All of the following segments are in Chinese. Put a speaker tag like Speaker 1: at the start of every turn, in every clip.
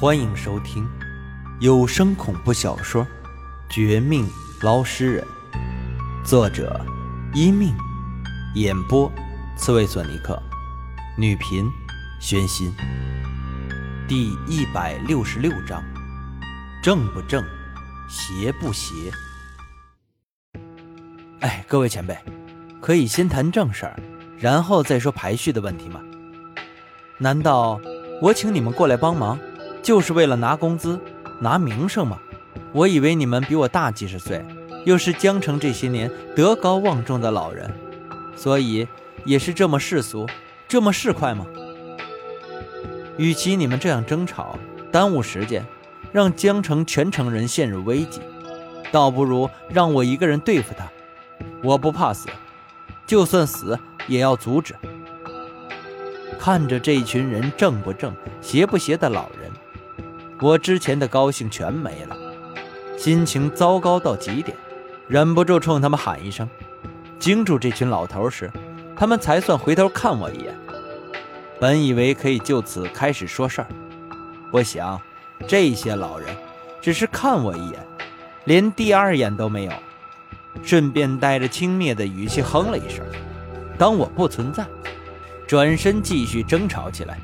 Speaker 1: 欢迎收听有声恐怖小说《绝命捞尸人》，作者：一命，演播：刺猬索尼克，女频：宣心。第一百六十六章：正不正，邪不邪？哎，各位前辈，可以先谈正事儿，然后再说排序的问题吗？难道我请你们过来帮忙，就是为了拿工资、拿名声吗？我以为你们比我大几十岁，又是江城这些年德高望重的老人，所以也是这么世俗、这么市侩吗？与其你们这样争吵，耽误时间，让江城全城人陷入危机，倒不如让我一个人对付他。我不怕死，就算死也要阻止。看着这群人正不正、邪不邪的老人，我之前的高兴全没了，心情糟糕到极点，忍不住冲他们喊一声，惊住这群老头时，他们才算回头看我一眼。本以为可以就此开始说事儿，不想这些老人只是看我一眼，连第二眼都没有。顺便带着轻蔑的语气哼了一声，当我不存在，转身继续争吵起来。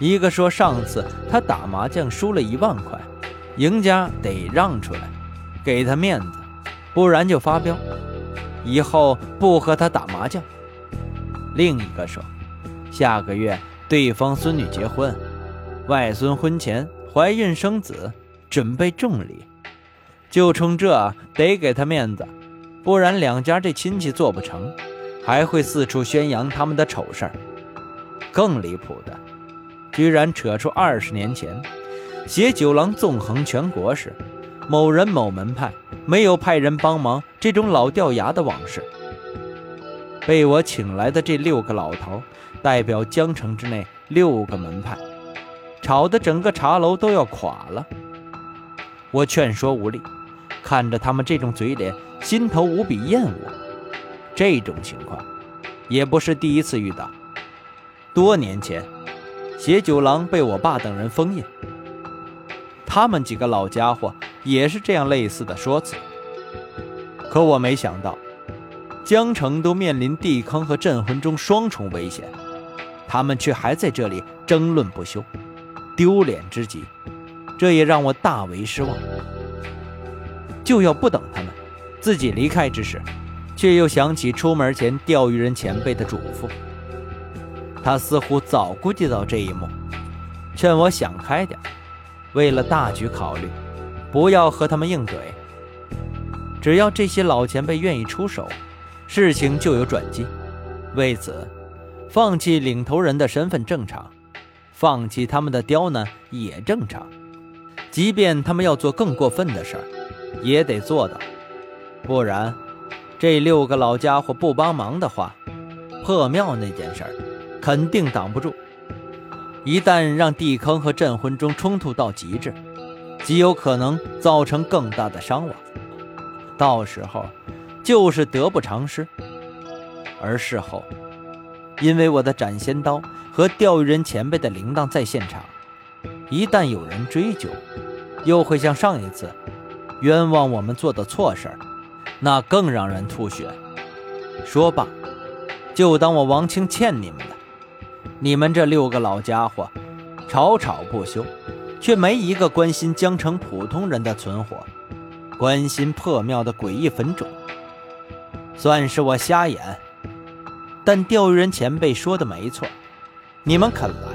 Speaker 1: 一个说上次他打麻将输了一万块，赢家得让出来，给他面子，不然就发飙，以后不和他打麻将。另一个说，下个月对方孙女结婚，外孙婚前怀孕生子，准备重礼。就冲这得给他面子，不然两家这亲戚做不成，还会四处宣扬他们的丑事儿。更离谱的，居然扯出二十年前携九郎纵横全国时，某人某门派没有派人帮忙这种老掉牙的往事。被我请来的这六个老头，代表江城之内六个门派，吵得整个茶楼都要垮了。我劝说无力。看着他们这种嘴脸，心头无比厌恶。这种情况也不是第一次遇到。多年前，邪九郎被我爸等人封印，他们几个老家伙也是这样类似的说辞。可我没想到，江城都面临地坑和镇魂钟双重危险，他们却还在这里争论不休，丢脸之极。这也让我大为失望。就要不等他们，自己离开之时，却又想起出门前钓鱼人前辈的嘱咐。他似乎早估计到这一幕，劝我想开点，为了大局考虑，不要和他们硬怼。只要这些老前辈愿意出手，事情就有转机。为此，放弃领头人的身份正常，放弃他们的刁难也正常。即便他们要做更过分的事儿。也得做到，不然，这六个老家伙不帮忙的话，破庙那件事儿肯定挡不住。一旦让地坑和镇魂钟冲突到极致，极有可能造成更大的伤亡。到时候就是得不偿失。而事后，因为我的斩仙刀和钓鱼人前辈的铃铛在现场，一旦有人追究，又会像上一次。冤枉我们做的错事儿，那更让人吐血。说罢，就当我王清欠你们的。你们这六个老家伙，吵吵不休，却没一个关心江城普通人的存活，关心破庙的诡异坟冢。算是我瞎眼，但钓鱼人前辈说的没错，你们肯来，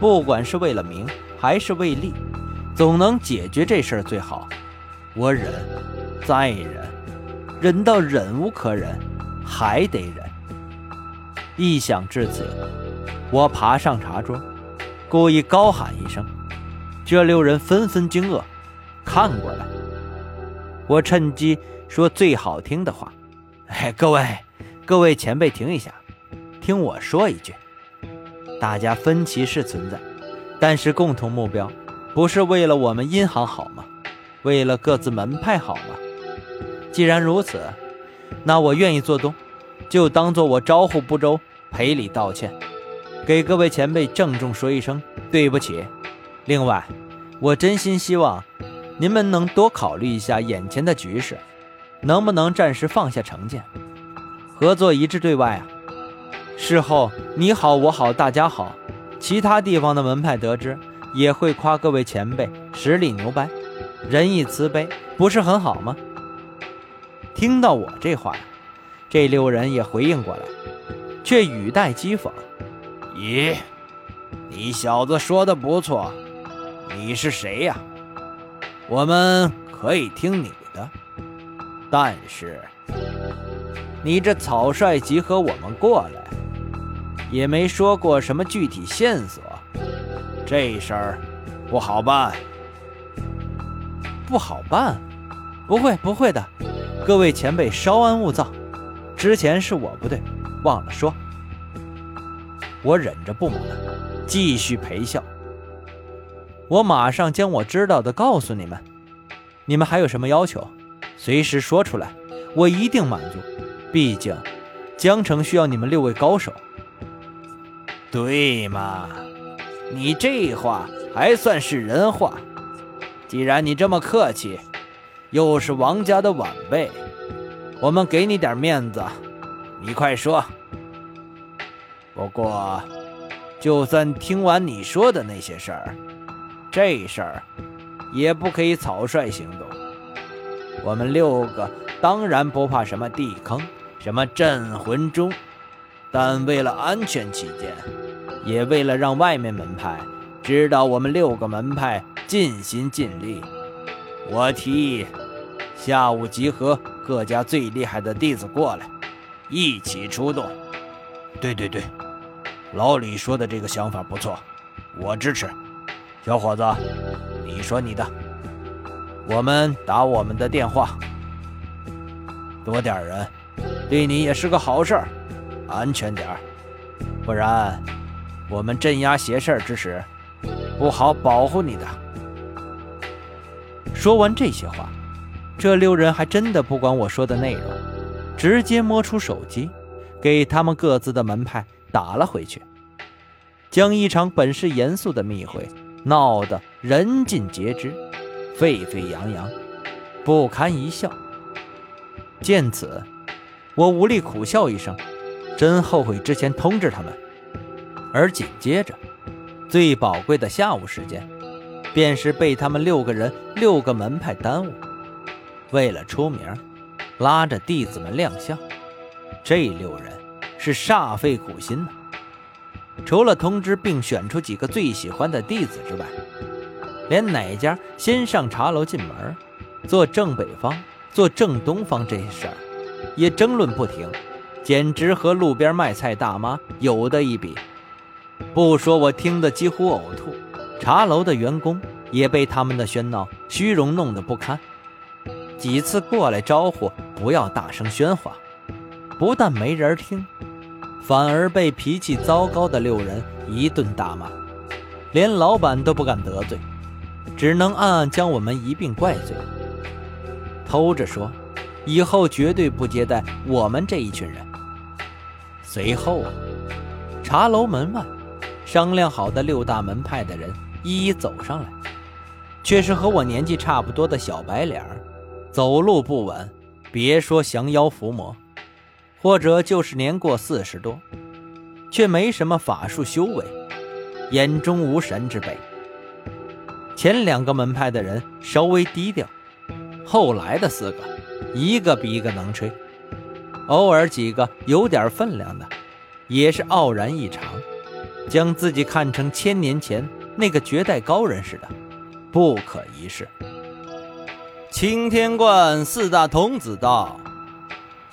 Speaker 1: 不管是为了名还是为利，总能解决这事儿最好。我忍，再忍，忍到忍无可忍，还得忍。一想至此，我爬上茶桌，故意高喊一声，这六人纷纷惊愕，看过来。我趁机说最好听的话：“哎，各位，各位前辈，停一下，听我说一句。大家分歧是存在，但是共同目标，不是为了我们阴行好吗？”为了各自门派好吗？既然如此，那我愿意做东，就当做我招呼不周，赔礼道歉，给各位前辈郑重说一声对不起。另外，我真心希望您们能多考虑一下眼前的局势，能不能暂时放下成见，合作一致对外啊？事后你好我好大家好，其他地方的门派得知也会夸各位前辈实力牛掰，仁义慈悲，不是很好吗？听到我这话呀，这六人也回应过来，却语带讥讽：“
Speaker 2: 咦，你小子说的不错，你是谁呀？我们可以听你的，但是你这草率集合我们过来，也没说过什么具体线索，这事儿不好办。
Speaker 1: 不好办？不会，不会的。”各位前辈稍安勿躁，之前是我不对，忘了说。我忍着不满，继续陪笑。我马上将我知道的告诉你们，你们还有什么要求，随时说出来，我一定满足。毕竟，江城需要你们六位高手。
Speaker 2: 对嘛？你这话还算是人话。既然你这么客气。又是王家的晚辈，我们给你点面子，你快说。不过，就算听完你说的那些事儿，这事儿也不可以草率行动。我们六个当然不怕什么地坑，什么镇魂钟，但为了安全起见，也为了让外面门派知道我们六个门派尽心尽力，我提议。下午集合各家最厉害的弟子过来，一起出动。对对对，老李说的这个想法不错，我支持。小伙子，你说你的，我们打我们的电话。多点人，对你也是个好事儿，安全点儿，不然我们镇压邪事儿之时，不好保护你的。
Speaker 1: 说完这些话。这六人还真的不管我说的内容，直接摸出手机，给他们各自的门派打了回去，将一场本是严肃的密会闹得人尽皆知，沸沸扬扬，不堪一笑。见此，我无力苦笑一声，真后悔之前通知他们。而紧接着，最宝贵的下午时间，便是被他们六个人、六个门派耽误。为了出名，拉着弟子们亮相，这六人是煞费苦心呐。除了通知并选出几个最喜欢的弟子之外，连哪家先上茶楼进门，坐正北方，坐正东方这些事儿，也争论不停，简直和路边卖菜大妈有的一比。不说我听得几乎呕吐，茶楼的员工也被他们的喧闹、虚荣弄得不堪。几次过来招呼不要大声喧哗，不但没人听，反而被脾气糟糕的六人一顿大骂，连老板都不敢得罪，只能暗暗将我们一并怪罪，偷着说以后绝对不接待我们这一群人。随后啊，茶楼门外商量好的六大门派的人一一走上来，却是和我年纪差不多的小白脸儿。走路不稳，别说降妖伏魔，或者就是年过四十多，却没什么法术修为，眼中无神之辈。前两个门派的人稍微低调，后来的四个，一个比一个能吹，偶尔几个有点分量的，也是傲然异常，将自己看成千年前那个绝代高人似的，不可一世。
Speaker 2: 青天观四大童子道：“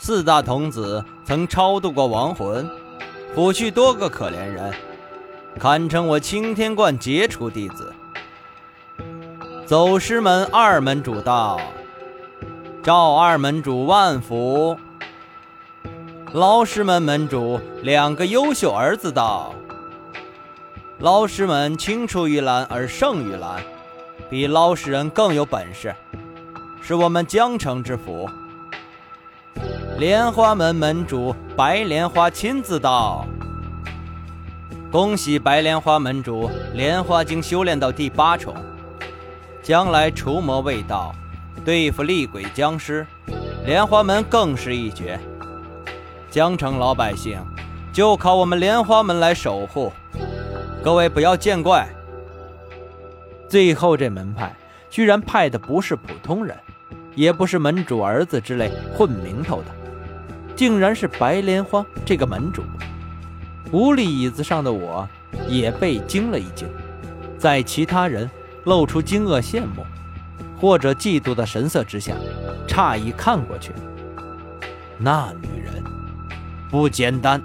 Speaker 2: 四大童子曾超度过亡魂，抚恤多个可怜人，堪称我青天观杰出弟子。”走师门二门主道：“赵二门主万福。”捞师门门主两个优秀儿子道：“捞师门青出于蓝而胜于蓝，比捞师人更有本事。”是我们江城之福。莲花门门主白莲花亲自到。
Speaker 1: 恭喜白莲花门主莲花经修炼到第八重，将来除魔卫道，对付厉鬼僵尸，莲花门更是一绝。江城老百姓就靠我们莲花门来守护，各位不要见怪。最后这门派居然派的不是普通人，也不是门主儿子之类混名头的，竟然是白莲花这个门主。无力椅子上的我也被惊了一惊，在其他人露出惊愕、羡慕或者嫉妒的神色之下，诧异看过去，那女人不简单。